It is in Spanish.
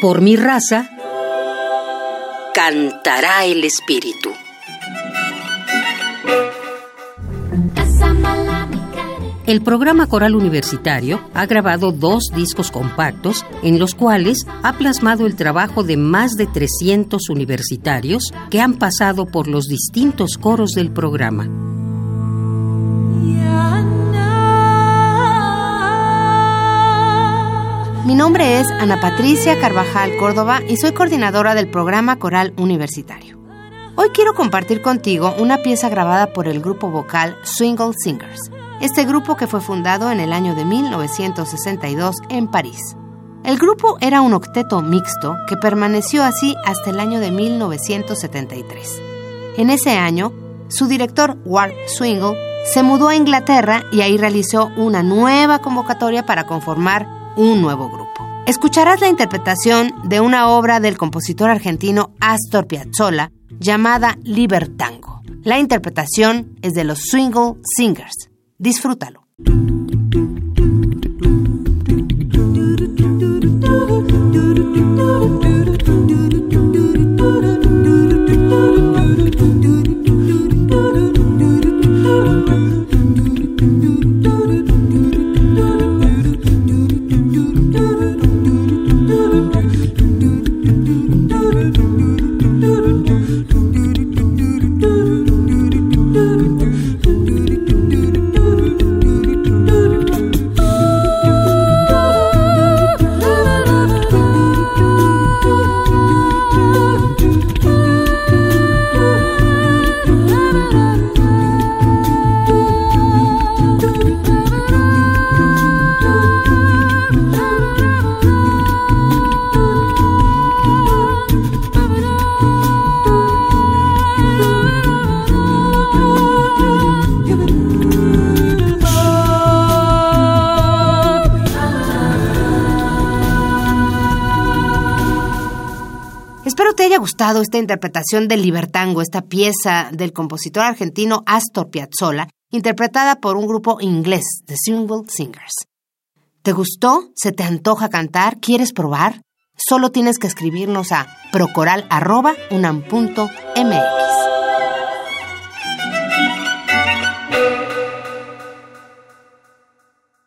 Por mi raza, cantará el espíritu. El programa coral universitario ha grabado dos discos compactos en los cuales ha plasmado el trabajo de más de 300 universitarios que han pasado por los distintos coros del programa. Nombre es Ana Patricia Carvajal Córdoba y soy coordinadora del programa coral universitario. Hoy quiero compartir contigo una pieza grabada por el grupo vocal Swingle Singers este grupo que fue fundado en el año de 1962 en París. El grupo era un octeto mixto que permaneció así hasta el año de 1973. En ese año, su director Ward Swingle se mudó a Inglaterra y ahí realizó una nueva convocatoria para conformar un nuevo grupo. Escucharás la interpretación de una obra del compositor argentino Astor Piazzolla llamada Libertango. La interpretación es de los Swingle Singers. Disfrútalo. Te haya gustado esta interpretación del Libertango, esta pieza del compositor argentino Astor Piazzolla, interpretada por un grupo inglés, The Single Singers. ¿Te gustó? ¿Se te antoja cantar? ¿Quieres probar? Solo tienes que escribirnos a procoral.unam.mx.